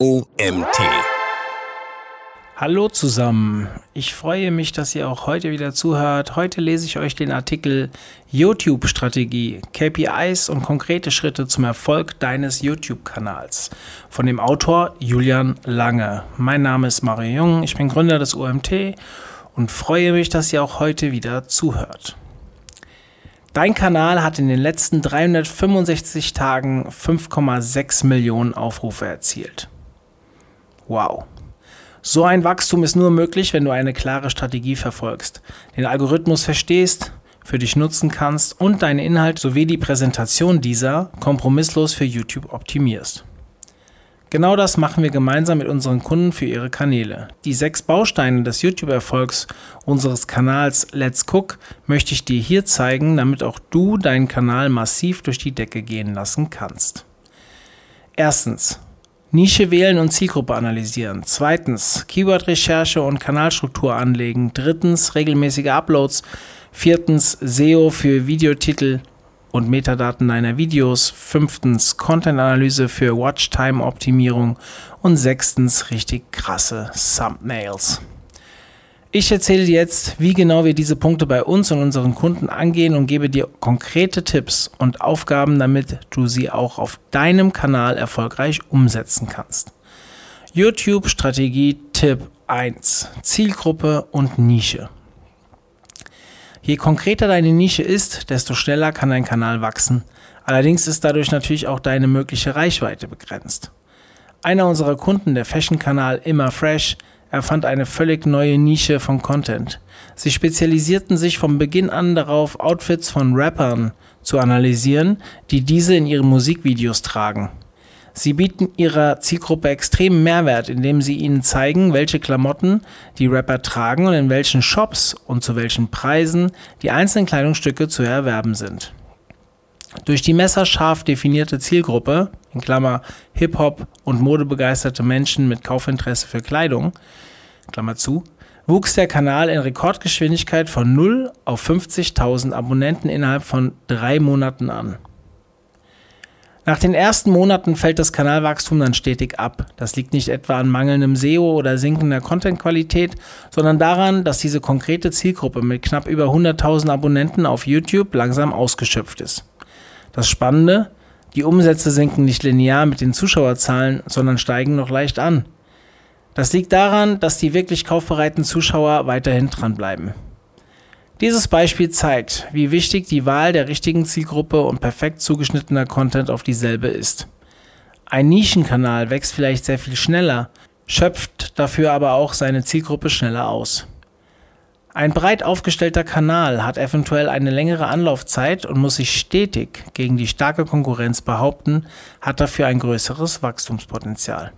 OMT. Hallo zusammen, ich freue mich, dass ihr auch heute wieder zuhört. Heute lese ich euch den Artikel YouTube-Strategie, KPIs und konkrete Schritte zum Erfolg deines YouTube-Kanals von dem Autor Julian Lange. Mein Name ist Mario Jung, ich bin Gründer des OMT und freue mich, dass ihr auch heute wieder zuhört. Dein Kanal hat in den letzten 365 Tagen 5,6 Millionen Aufrufe erzielt. Wow. So ein Wachstum ist nur möglich, wenn du eine klare Strategie verfolgst, den Algorithmus verstehst, für dich nutzen kannst und deinen Inhalt sowie die Präsentation dieser kompromisslos für YouTube optimierst. Genau das machen wir gemeinsam mit unseren Kunden für ihre Kanäle. Die sechs Bausteine des YouTube-Erfolgs unseres Kanals Let's Cook möchte ich dir hier zeigen, damit auch du deinen Kanal massiv durch die Decke gehen lassen kannst. Erstens, Nische wählen und Zielgruppe analysieren. Zweitens, Keyword-Recherche und Kanalstruktur anlegen. Drittens, regelmäßige Uploads. Viertens, SEO für Videotitel und Metadaten deiner Videos. Fünftens, Content-Analyse für Watchtime-Optimierung. Und sechstens, richtig krasse Thumbnails. Ich erzähle dir jetzt, wie genau wir diese Punkte bei uns und unseren Kunden angehen und gebe dir konkrete Tipps und Aufgaben, damit du sie auch auf deinem Kanal erfolgreich umsetzen kannst. YouTube Strategie Tipp 1. Zielgruppe und Nische. Je konkreter deine Nische ist, desto schneller kann dein Kanal wachsen. Allerdings ist dadurch natürlich auch deine mögliche Reichweite begrenzt. Einer unserer Kunden, der Fashion-Kanal Immer Fresh, er fand eine völlig neue Nische von Content. Sie spezialisierten sich von Beginn an darauf, Outfits von Rappern zu analysieren, die diese in ihren Musikvideos tragen. Sie bieten ihrer Zielgruppe extremen Mehrwert, indem sie ihnen zeigen, welche Klamotten die Rapper tragen und in welchen Shops und zu welchen Preisen die einzelnen Kleidungsstücke zu erwerben sind. Durch die messerscharf definierte Zielgruppe, in Klammer Hip-Hop und modebegeisterte Menschen mit Kaufinteresse für Kleidung, Klammer zu, wuchs der Kanal in Rekordgeschwindigkeit von 0 auf 50.000 Abonnenten innerhalb von drei Monaten an. Nach den ersten Monaten fällt das Kanalwachstum dann stetig ab. Das liegt nicht etwa an mangelndem SEO oder sinkender Contentqualität, sondern daran, dass diese konkrete Zielgruppe mit knapp über 100.000 Abonnenten auf YouTube langsam ausgeschöpft ist. Das Spannende, die Umsätze sinken nicht linear mit den Zuschauerzahlen, sondern steigen noch leicht an. Das liegt daran, dass die wirklich kaufbereiten Zuschauer weiterhin dranbleiben. Dieses Beispiel zeigt, wie wichtig die Wahl der richtigen Zielgruppe und perfekt zugeschnittener Content auf dieselbe ist. Ein Nischenkanal wächst vielleicht sehr viel schneller, schöpft dafür aber auch seine Zielgruppe schneller aus. Ein breit aufgestellter Kanal hat eventuell eine längere Anlaufzeit und muss sich stetig gegen die starke Konkurrenz behaupten, hat dafür ein größeres Wachstumspotenzial.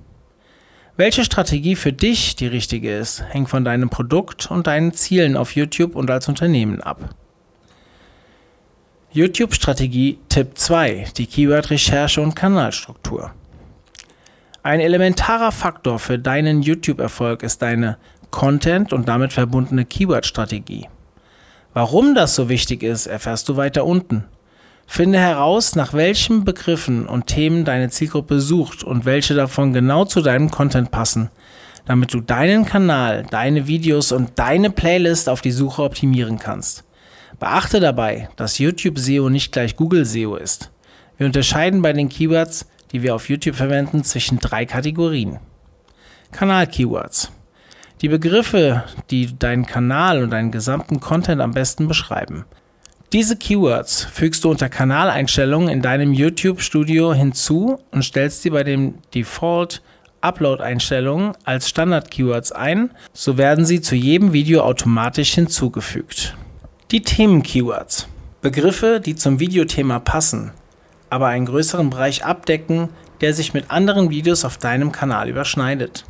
Welche Strategie für dich die richtige ist, hängt von deinem Produkt und deinen Zielen auf YouTube und als Unternehmen ab. YouTube-Strategie Tipp 2, die Keyword-Recherche und Kanalstruktur. Ein elementarer Faktor für deinen YouTube-Erfolg ist deine Content und damit verbundene Keyword-Strategie. Warum das so wichtig ist, erfährst du weiter unten. Finde heraus, nach welchen Begriffen und Themen deine Zielgruppe sucht und welche davon genau zu deinem Content passen, damit du deinen Kanal, deine Videos und deine Playlist auf die Suche optimieren kannst. Beachte dabei, dass YouTube SEO nicht gleich Google SEO ist. Wir unterscheiden bei den Keywords, die wir auf YouTube verwenden, zwischen drei Kategorien. Kanal-Keywords. Die Begriffe, die deinen Kanal und deinen gesamten Content am besten beschreiben. Diese Keywords fügst du unter Kanaleinstellungen in deinem YouTube-Studio hinzu und stellst sie bei den Default Upload-Einstellungen als Standard-Keywords ein, so werden sie zu jedem Video automatisch hinzugefügt. Die Themen-Keywords. Begriffe, die zum Videothema passen, aber einen größeren Bereich abdecken, der sich mit anderen Videos auf deinem Kanal überschneidet.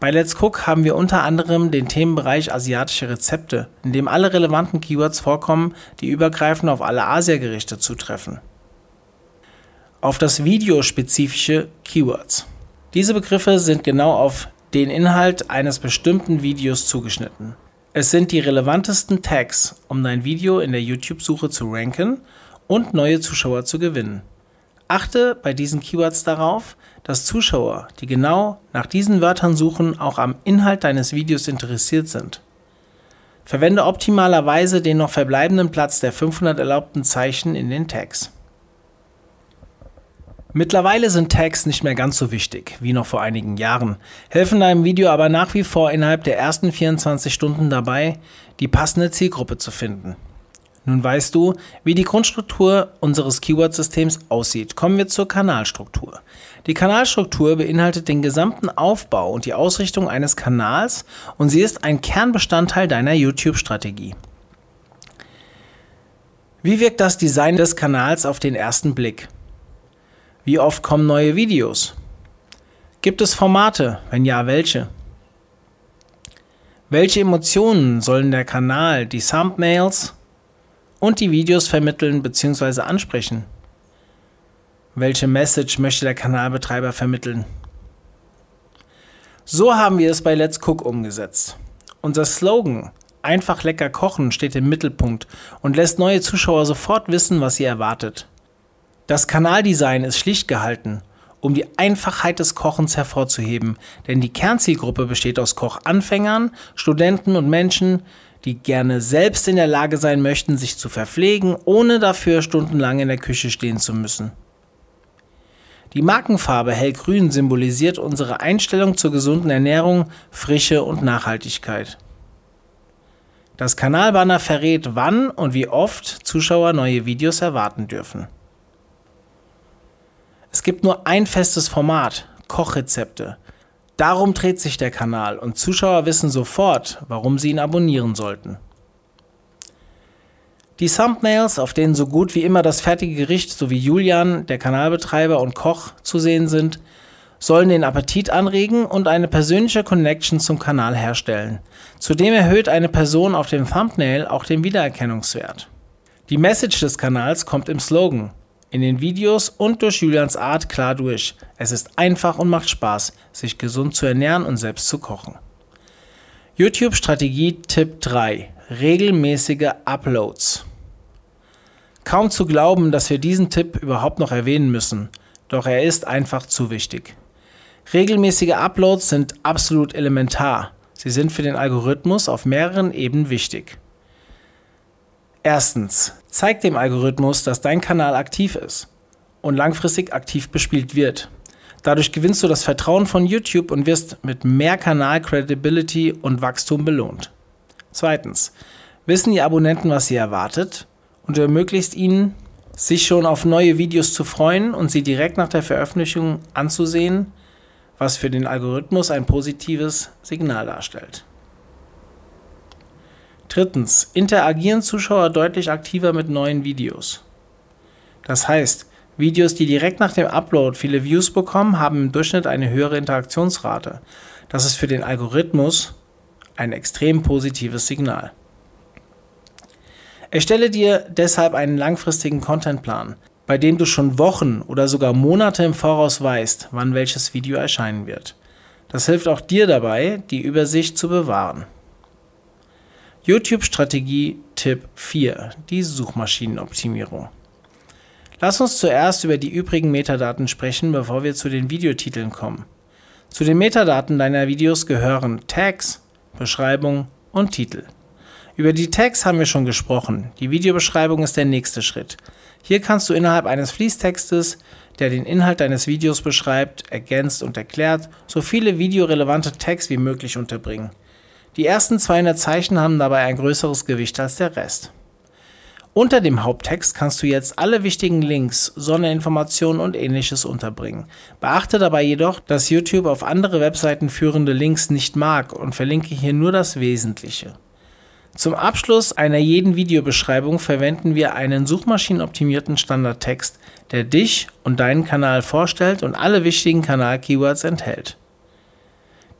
Bei Let's Cook haben wir unter anderem den Themenbereich asiatische Rezepte, in dem alle relevanten Keywords vorkommen, die übergreifend auf alle Asiagerichte zutreffen. Auf das videospezifische Keywords. Diese Begriffe sind genau auf den Inhalt eines bestimmten Videos zugeschnitten. Es sind die relevantesten Tags, um dein Video in der YouTube-Suche zu ranken und neue Zuschauer zu gewinnen. Achte bei diesen Keywords darauf, dass Zuschauer, die genau nach diesen Wörtern suchen, auch am Inhalt deines Videos interessiert sind. Verwende optimalerweise den noch verbleibenden Platz der 500 erlaubten Zeichen in den Tags. Mittlerweile sind Tags nicht mehr ganz so wichtig wie noch vor einigen Jahren, helfen deinem Video aber nach wie vor innerhalb der ersten 24 Stunden dabei, die passende Zielgruppe zu finden. Nun weißt du, wie die Grundstruktur unseres Keyword-Systems aussieht. Kommen wir zur Kanalstruktur. Die Kanalstruktur beinhaltet den gesamten Aufbau und die Ausrichtung eines Kanals und sie ist ein Kernbestandteil deiner YouTube-Strategie. Wie wirkt das Design des Kanals auf den ersten Blick? Wie oft kommen neue Videos? Gibt es Formate? Wenn ja, welche? Welche Emotionen sollen der Kanal, die Thumbnails, und die Videos vermitteln bzw. ansprechen. Welche Message möchte der Kanalbetreiber vermitteln? So haben wir es bei Let's Cook umgesetzt. Unser Slogan Einfach lecker kochen steht im Mittelpunkt und lässt neue Zuschauer sofort wissen, was sie erwartet. Das Kanaldesign ist schlicht gehalten, um die Einfachheit des Kochens hervorzuheben, denn die Kernzielgruppe besteht aus Kochanfängern, Studenten und Menschen, die gerne selbst in der Lage sein möchten, sich zu verpflegen, ohne dafür stundenlang in der Küche stehen zu müssen. Die Markenfarbe hellgrün symbolisiert unsere Einstellung zur gesunden Ernährung, Frische und Nachhaltigkeit. Das Kanalbanner verrät, wann und wie oft Zuschauer neue Videos erwarten dürfen. Es gibt nur ein festes Format, Kochrezepte. Darum dreht sich der Kanal und Zuschauer wissen sofort, warum sie ihn abonnieren sollten. Die Thumbnails, auf denen so gut wie immer das fertige Gericht sowie Julian, der Kanalbetreiber und Koch zu sehen sind, sollen den Appetit anregen und eine persönliche Connection zum Kanal herstellen. Zudem erhöht eine Person auf dem Thumbnail auch den Wiedererkennungswert. Die Message des Kanals kommt im Slogan in den Videos und durch Julians Art klar durch. Es ist einfach und macht Spaß, sich gesund zu ernähren und selbst zu kochen. YouTube-Strategie Tipp 3. Regelmäßige Uploads. Kaum zu glauben, dass wir diesen Tipp überhaupt noch erwähnen müssen, doch er ist einfach zu wichtig. Regelmäßige Uploads sind absolut elementar. Sie sind für den Algorithmus auf mehreren Ebenen wichtig. Erstens, zeig dem Algorithmus, dass dein Kanal aktiv ist und langfristig aktiv bespielt wird. Dadurch gewinnst du das Vertrauen von YouTube und wirst mit mehr Kanal-Credibility und Wachstum belohnt. Zweitens, wissen die Abonnenten, was sie erwartet und du ermöglichst ihnen, sich schon auf neue Videos zu freuen und sie direkt nach der Veröffentlichung anzusehen, was für den Algorithmus ein positives Signal darstellt. Drittens, interagieren Zuschauer deutlich aktiver mit neuen Videos. Das heißt, Videos, die direkt nach dem Upload viele Views bekommen, haben im Durchschnitt eine höhere Interaktionsrate. Das ist für den Algorithmus ein extrem positives Signal. Erstelle dir deshalb einen langfristigen Contentplan, bei dem du schon Wochen oder sogar Monate im Voraus weißt, wann welches Video erscheinen wird. Das hilft auch dir dabei, die Übersicht zu bewahren. YouTube-Strategie Tipp 4, die Suchmaschinenoptimierung. Lass uns zuerst über die übrigen Metadaten sprechen, bevor wir zu den Videotiteln kommen. Zu den Metadaten deiner Videos gehören Tags, Beschreibung und Titel. Über die Tags haben wir schon gesprochen. Die Videobeschreibung ist der nächste Schritt. Hier kannst du innerhalb eines Fließtextes, der den Inhalt deines Videos beschreibt, ergänzt und erklärt, so viele videorelevante Tags wie möglich unterbringen. Die ersten 200 Zeichen haben dabei ein größeres Gewicht als der Rest. Unter dem Haupttext kannst du jetzt alle wichtigen Links, Sonderinformationen und ähnliches unterbringen. Beachte dabei jedoch, dass YouTube auf andere Webseiten führende Links nicht mag und verlinke hier nur das Wesentliche. Zum Abschluss einer jeden Videobeschreibung verwenden wir einen suchmaschinenoptimierten Standardtext, der dich und deinen Kanal vorstellt und alle wichtigen Kanal-Keywords enthält.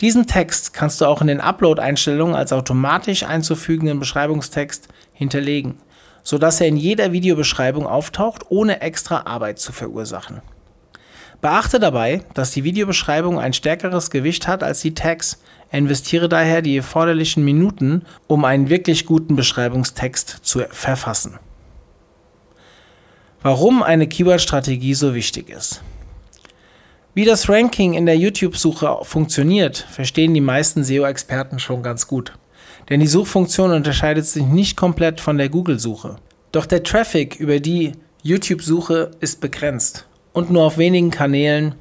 Diesen Text kannst du auch in den Upload-Einstellungen als automatisch einzufügenden Beschreibungstext hinterlegen, sodass er in jeder Videobeschreibung auftaucht, ohne extra Arbeit zu verursachen. Beachte dabei, dass die Videobeschreibung ein stärkeres Gewicht hat als die Tags. Investiere daher die erforderlichen Minuten, um einen wirklich guten Beschreibungstext zu verfassen. Warum eine Keyword-Strategie so wichtig ist. Wie das Ranking in der YouTube-Suche funktioniert, verstehen die meisten SEO-Experten schon ganz gut. Denn die Suchfunktion unterscheidet sich nicht komplett von der Google-Suche. Doch der Traffic über die YouTube-Suche ist begrenzt und nur auf wenigen Kanälen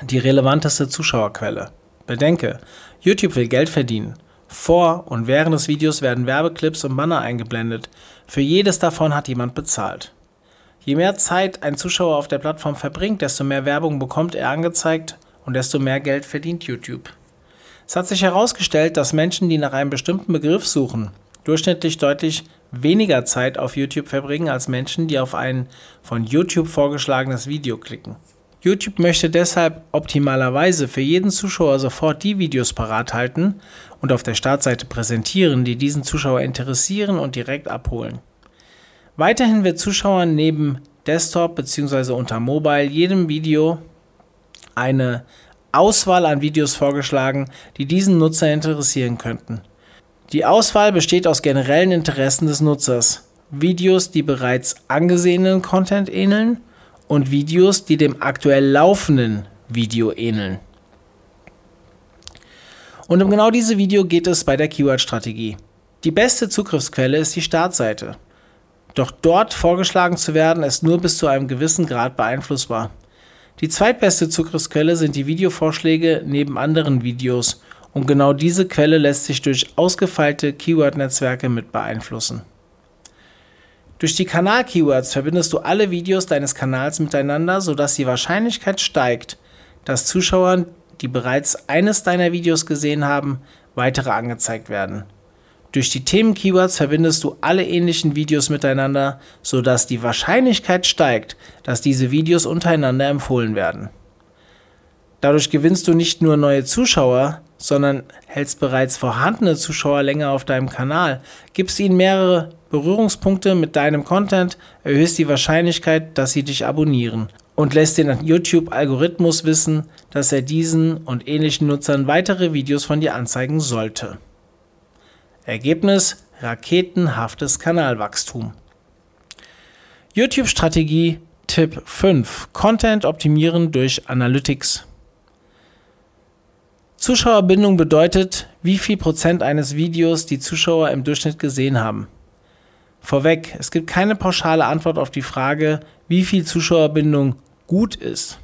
die relevanteste Zuschauerquelle. Bedenke, YouTube will Geld verdienen. Vor und während des Videos werden Werbeclips und Banner eingeblendet. Für jedes davon hat jemand bezahlt. Je mehr Zeit ein Zuschauer auf der Plattform verbringt, desto mehr Werbung bekommt er angezeigt und desto mehr Geld verdient YouTube. Es hat sich herausgestellt, dass Menschen, die nach einem bestimmten Begriff suchen, durchschnittlich deutlich weniger Zeit auf YouTube verbringen als Menschen, die auf ein von YouTube vorgeschlagenes Video klicken. YouTube möchte deshalb optimalerweise für jeden Zuschauer sofort die Videos parat halten und auf der Startseite präsentieren, die diesen Zuschauer interessieren und direkt abholen. Weiterhin wird Zuschauern neben Desktop bzw. unter Mobile jedem Video eine Auswahl an Videos vorgeschlagen, die diesen Nutzer interessieren könnten. Die Auswahl besteht aus generellen Interessen des Nutzers, Videos, die bereits angesehenen Content ähneln und Videos, die dem aktuell laufenden Video ähneln. Und um genau diese Video geht es bei der Keyword-Strategie. Die beste Zugriffsquelle ist die Startseite. Doch dort vorgeschlagen zu werden, ist nur bis zu einem gewissen Grad beeinflussbar. Die zweitbeste Zugriffsquelle sind die Videovorschläge neben anderen Videos und genau diese Quelle lässt sich durch ausgefeilte Keyword-Netzwerke mit beeinflussen. Durch die Kanal-Keywords verbindest du alle Videos deines Kanals miteinander, sodass die Wahrscheinlichkeit steigt, dass Zuschauern, die bereits eines deiner Videos gesehen haben, weitere angezeigt werden. Durch die Themen-Keywords verbindest du alle ähnlichen Videos miteinander, sodass die Wahrscheinlichkeit steigt, dass diese Videos untereinander empfohlen werden. Dadurch gewinnst du nicht nur neue Zuschauer, sondern hältst bereits vorhandene Zuschauer länger auf deinem Kanal, gibst ihnen mehrere Berührungspunkte mit deinem Content, erhöhst die Wahrscheinlichkeit, dass sie dich abonnieren und lässt den YouTube-Algorithmus wissen, dass er diesen und ähnlichen Nutzern weitere Videos von dir anzeigen sollte. Ergebnis raketenhaftes Kanalwachstum. YouTube-Strategie Tipp 5. Content optimieren durch Analytics. Zuschauerbindung bedeutet, wie viel Prozent eines Videos die Zuschauer im Durchschnitt gesehen haben. Vorweg, es gibt keine pauschale Antwort auf die Frage, wie viel Zuschauerbindung gut ist.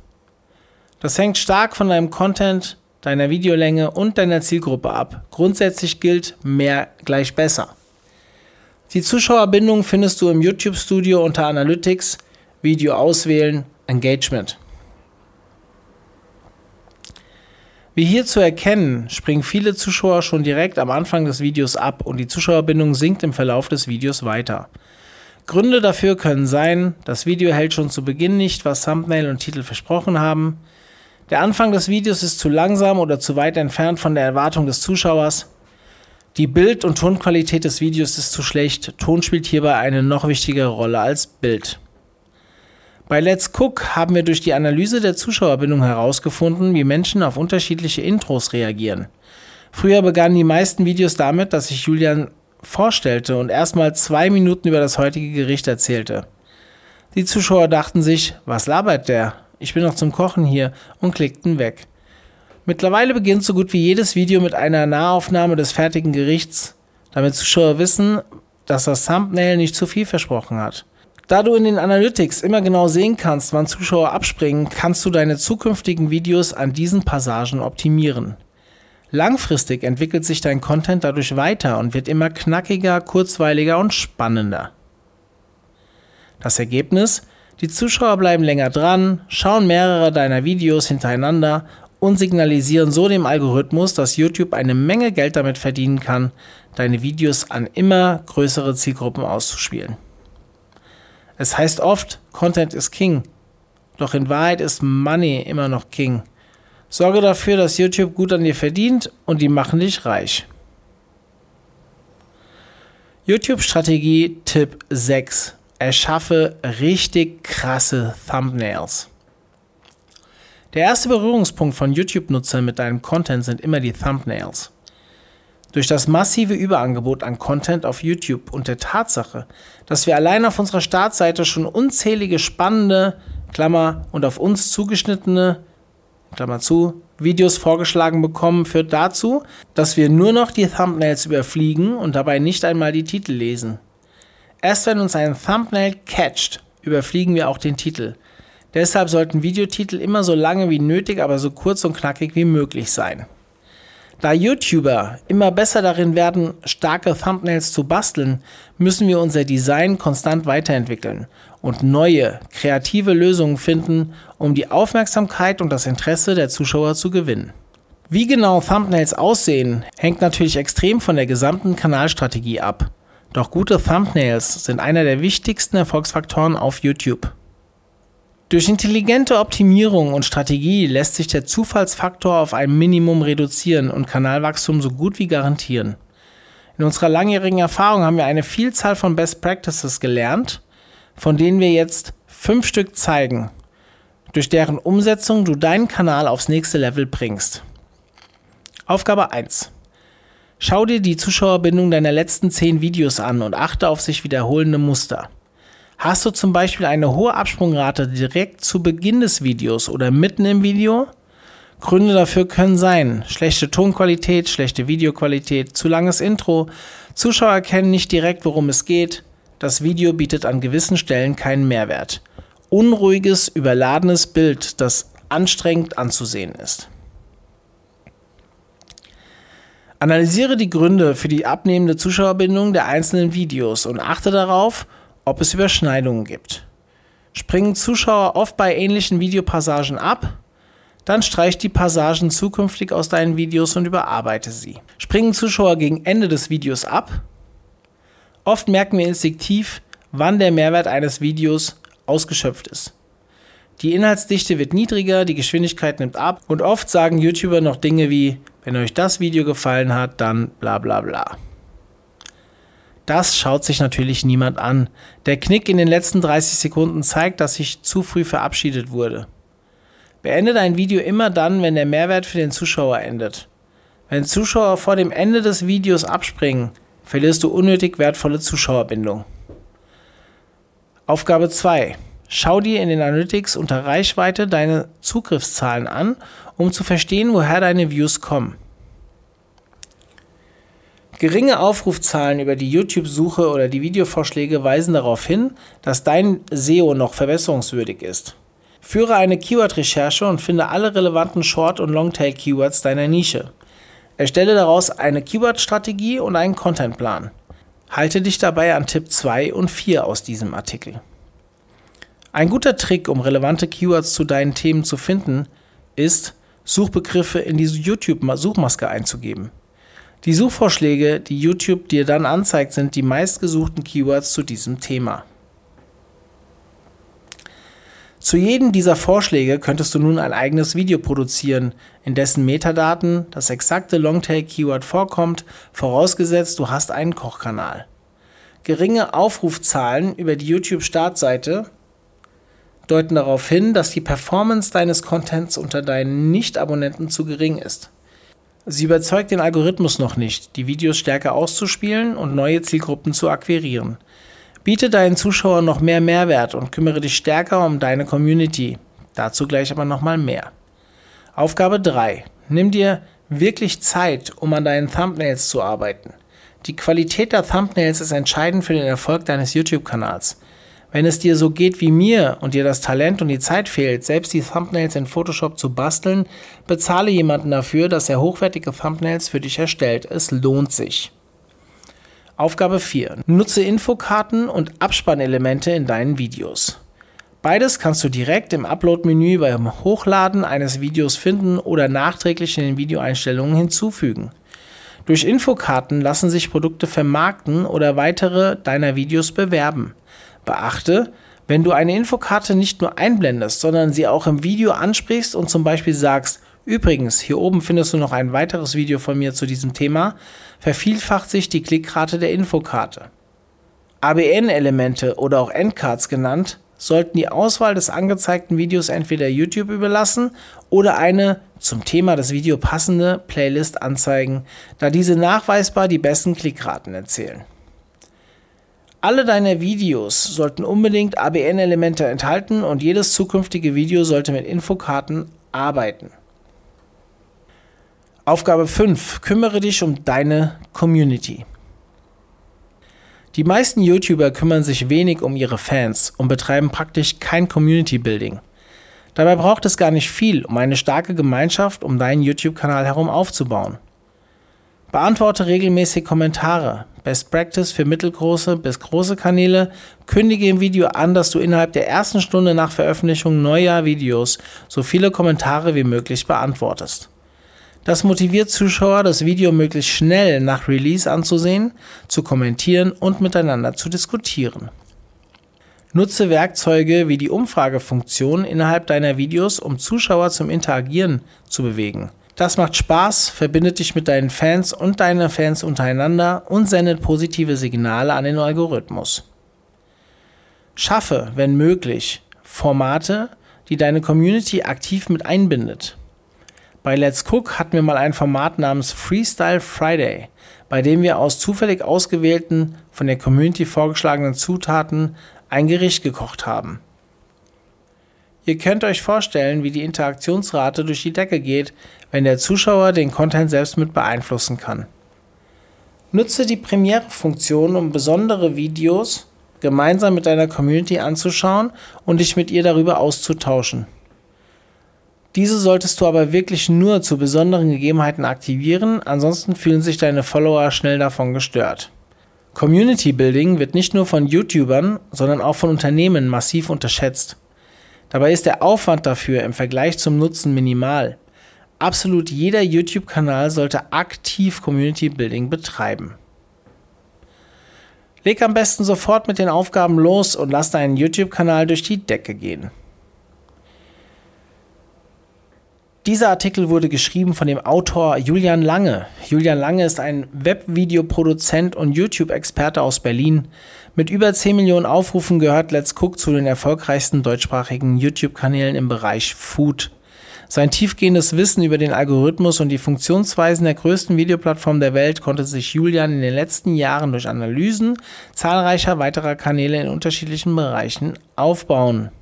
Das hängt stark von deinem Content deiner Videolänge und deiner Zielgruppe ab. Grundsätzlich gilt mehr gleich besser. Die Zuschauerbindung findest du im YouTube Studio unter Analytics, Video auswählen, Engagement. Wie hier zu erkennen, springen viele Zuschauer schon direkt am Anfang des Videos ab und die Zuschauerbindung sinkt im Verlauf des Videos weiter. Gründe dafür können sein, das Video hält schon zu Beginn nicht, was Thumbnail und Titel versprochen haben, der Anfang des Videos ist zu langsam oder zu weit entfernt von der Erwartung des Zuschauers. Die Bild- und Tonqualität des Videos ist zu schlecht. Ton spielt hierbei eine noch wichtigere Rolle als Bild. Bei Let's Cook haben wir durch die Analyse der Zuschauerbindung herausgefunden, wie Menschen auf unterschiedliche Intros reagieren. Früher begannen die meisten Videos damit, dass sich Julian vorstellte und erstmal zwei Minuten über das heutige Gericht erzählte. Die Zuschauer dachten sich, was labert der? Ich bin noch zum Kochen hier und klickten weg. Mittlerweile beginnt so gut wie jedes Video mit einer Nahaufnahme des fertigen Gerichts, damit Zuschauer wissen, dass das Thumbnail nicht zu viel versprochen hat. Da du in den Analytics immer genau sehen kannst, wann Zuschauer abspringen, kannst du deine zukünftigen Videos an diesen Passagen optimieren. Langfristig entwickelt sich dein Content dadurch weiter und wird immer knackiger, kurzweiliger und spannender. Das Ergebnis? Die Zuschauer bleiben länger dran, schauen mehrere deiner Videos hintereinander und signalisieren so dem Algorithmus, dass YouTube eine Menge Geld damit verdienen kann, deine Videos an immer größere Zielgruppen auszuspielen. Es heißt oft, Content ist King, doch in Wahrheit ist Money immer noch King. Sorge dafür, dass YouTube gut an dir verdient und die machen dich reich. YouTube-Strategie Tipp 6 erschaffe richtig krasse Thumbnails. Der erste Berührungspunkt von YouTube-Nutzern mit deinem Content sind immer die Thumbnails. Durch das massive Überangebot an Content auf YouTube und der Tatsache, dass wir allein auf unserer Startseite schon unzählige spannende, Klammer, und auf uns zugeschnittene, Klammer zu, Videos vorgeschlagen bekommen, führt dazu, dass wir nur noch die Thumbnails überfliegen und dabei nicht einmal die Titel lesen. Erst wenn uns ein Thumbnail catcht, überfliegen wir auch den Titel. Deshalb sollten Videotitel immer so lange wie nötig, aber so kurz und knackig wie möglich sein. Da YouTuber immer besser darin werden, starke Thumbnails zu basteln, müssen wir unser Design konstant weiterentwickeln und neue, kreative Lösungen finden, um die Aufmerksamkeit und das Interesse der Zuschauer zu gewinnen. Wie genau Thumbnails aussehen, hängt natürlich extrem von der gesamten Kanalstrategie ab. Doch gute Thumbnails sind einer der wichtigsten Erfolgsfaktoren auf YouTube. Durch intelligente Optimierung und Strategie lässt sich der Zufallsfaktor auf ein Minimum reduzieren und Kanalwachstum so gut wie garantieren. In unserer langjährigen Erfahrung haben wir eine Vielzahl von Best Practices gelernt, von denen wir jetzt fünf Stück zeigen, durch deren Umsetzung du deinen Kanal aufs nächste Level bringst. Aufgabe 1. Schau dir die Zuschauerbindung deiner letzten 10 Videos an und achte auf sich wiederholende Muster. Hast du zum Beispiel eine hohe Absprungrate direkt zu Beginn des Videos oder mitten im Video? Gründe dafür können sein schlechte Tonqualität, schlechte Videoqualität, zu langes Intro, Zuschauer erkennen nicht direkt, worum es geht, das Video bietet an gewissen Stellen keinen Mehrwert. Unruhiges, überladenes Bild, das anstrengend anzusehen ist. Analysiere die Gründe für die abnehmende Zuschauerbindung der einzelnen Videos und achte darauf, ob es Überschneidungen gibt. Springen Zuschauer oft bei ähnlichen Videopassagen ab? Dann streich die Passagen zukünftig aus deinen Videos und überarbeite sie. Springen Zuschauer gegen Ende des Videos ab? Oft merken wir instinktiv, wann der Mehrwert eines Videos ausgeschöpft ist. Die Inhaltsdichte wird niedriger, die Geschwindigkeit nimmt ab und oft sagen YouTuber noch Dinge wie, wenn euch das Video gefallen hat, dann bla bla bla. Das schaut sich natürlich niemand an. Der Knick in den letzten 30 Sekunden zeigt, dass sich zu früh verabschiedet wurde. Beende dein Video immer dann, wenn der Mehrwert für den Zuschauer endet. Wenn Zuschauer vor dem Ende des Videos abspringen, verlierst du unnötig wertvolle Zuschauerbindung. Aufgabe 2. Schau dir in den Analytics unter Reichweite deine Zugriffszahlen an, um zu verstehen, woher deine Views kommen. Geringe Aufrufzahlen über die YouTube-Suche oder die Videovorschläge weisen darauf hin, dass dein SEO noch verbesserungswürdig ist. Führe eine Keyword-Recherche und finde alle relevanten Short- und Longtail-Keywords deiner Nische. Erstelle daraus eine Keyword-Strategie und einen Contentplan. Halte dich dabei an Tipp 2 und 4 aus diesem Artikel. Ein guter Trick, um relevante Keywords zu deinen Themen zu finden, ist, Suchbegriffe in diese YouTube-Suchmaske einzugeben. Die Suchvorschläge, die YouTube dir dann anzeigt, sind die meistgesuchten Keywords zu diesem Thema. Zu jedem dieser Vorschläge könntest du nun ein eigenes Video produzieren, in dessen Metadaten das exakte Longtail-Keyword vorkommt, vorausgesetzt du hast einen Kochkanal. Geringe Aufrufzahlen über die YouTube-Startseite deuten darauf hin, dass die Performance deines Contents unter deinen Nicht-Abonnenten zu gering ist. Sie überzeugt den Algorithmus noch nicht, die Videos stärker auszuspielen und neue Zielgruppen zu akquirieren. Biete deinen Zuschauern noch mehr Mehrwert und kümmere dich stärker um deine Community. Dazu gleich aber nochmal mehr. Aufgabe 3. Nimm dir wirklich Zeit, um an deinen Thumbnails zu arbeiten. Die Qualität der Thumbnails ist entscheidend für den Erfolg deines YouTube-Kanals. Wenn es dir so geht wie mir und dir das Talent und die Zeit fehlt, selbst die Thumbnails in Photoshop zu basteln, bezahle jemanden dafür, dass er hochwertige Thumbnails für dich erstellt. Es lohnt sich. Aufgabe 4. Nutze Infokarten und Abspannelemente in deinen Videos. Beides kannst du direkt im Upload-Menü beim Hochladen eines Videos finden oder nachträglich in den Videoeinstellungen hinzufügen. Durch Infokarten lassen sich Produkte vermarkten oder weitere deiner Videos bewerben. Beachte, wenn du eine Infokarte nicht nur einblendest, sondern sie auch im Video ansprichst und zum Beispiel sagst, übrigens, hier oben findest du noch ein weiteres Video von mir zu diesem Thema, vervielfacht sich die Klickrate der Infokarte. ABN-Elemente oder auch Endcards genannt sollten die Auswahl des angezeigten Videos entweder YouTube überlassen oder eine zum Thema des Videos passende Playlist anzeigen, da diese nachweisbar die besten Klickraten erzählen. Alle deine Videos sollten unbedingt ABN-Elemente enthalten und jedes zukünftige Video sollte mit Infokarten arbeiten. Aufgabe 5. Kümmere dich um deine Community. Die meisten YouTuber kümmern sich wenig um ihre Fans und betreiben praktisch kein Community Building. Dabei braucht es gar nicht viel, um eine starke Gemeinschaft um deinen YouTube-Kanal herum aufzubauen. Beantworte regelmäßig Kommentare, Best Practice für mittelgroße bis große Kanäle, kündige im Video an, dass du innerhalb der ersten Stunde nach Veröffentlichung neuer Videos so viele Kommentare wie möglich beantwortest. Das motiviert Zuschauer, das Video möglichst schnell nach Release anzusehen, zu kommentieren und miteinander zu diskutieren. Nutze Werkzeuge wie die Umfragefunktion innerhalb deiner Videos, um Zuschauer zum Interagieren zu bewegen. Das macht Spaß, verbindet dich mit deinen Fans und deine Fans untereinander und sendet positive Signale an den Algorithmus. Schaffe, wenn möglich, Formate, die deine Community aktiv mit einbindet. Bei Let's Cook hatten wir mal ein Format namens Freestyle Friday, bei dem wir aus zufällig ausgewählten, von der Community vorgeschlagenen Zutaten ein Gericht gekocht haben. Ihr könnt euch vorstellen, wie die Interaktionsrate durch die Decke geht, wenn der Zuschauer den Content selbst mit beeinflussen kann. Nutze die Premiere-Funktion, um besondere Videos gemeinsam mit deiner Community anzuschauen und dich mit ihr darüber auszutauschen. Diese solltest du aber wirklich nur zu besonderen Gegebenheiten aktivieren, ansonsten fühlen sich deine Follower schnell davon gestört. Community Building wird nicht nur von YouTubern, sondern auch von Unternehmen massiv unterschätzt. Dabei ist der Aufwand dafür im Vergleich zum Nutzen minimal. Absolut jeder YouTube-Kanal sollte aktiv Community Building betreiben. Leg am besten sofort mit den Aufgaben los und lass deinen YouTube-Kanal durch die Decke gehen. Dieser Artikel wurde geschrieben von dem Autor Julian Lange. Julian Lange ist ein Webvideoproduzent und YouTube-Experte aus Berlin. Mit über 10 Millionen Aufrufen gehört Let's Cook zu den erfolgreichsten deutschsprachigen YouTube-Kanälen im Bereich Food. Sein tiefgehendes Wissen über den Algorithmus und die Funktionsweisen der größten Videoplattform der Welt konnte sich Julian in den letzten Jahren durch Analysen zahlreicher weiterer Kanäle in unterschiedlichen Bereichen aufbauen.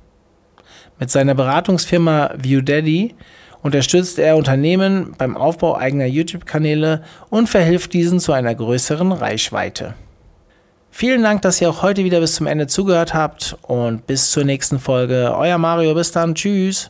Mit seiner Beratungsfirma ViewDaddy unterstützt er Unternehmen beim Aufbau eigener YouTube-Kanäle und verhilft diesen zu einer größeren Reichweite. Vielen Dank, dass ihr auch heute wieder bis zum Ende zugehört habt und bis zur nächsten Folge. Euer Mario, bis dann, tschüss.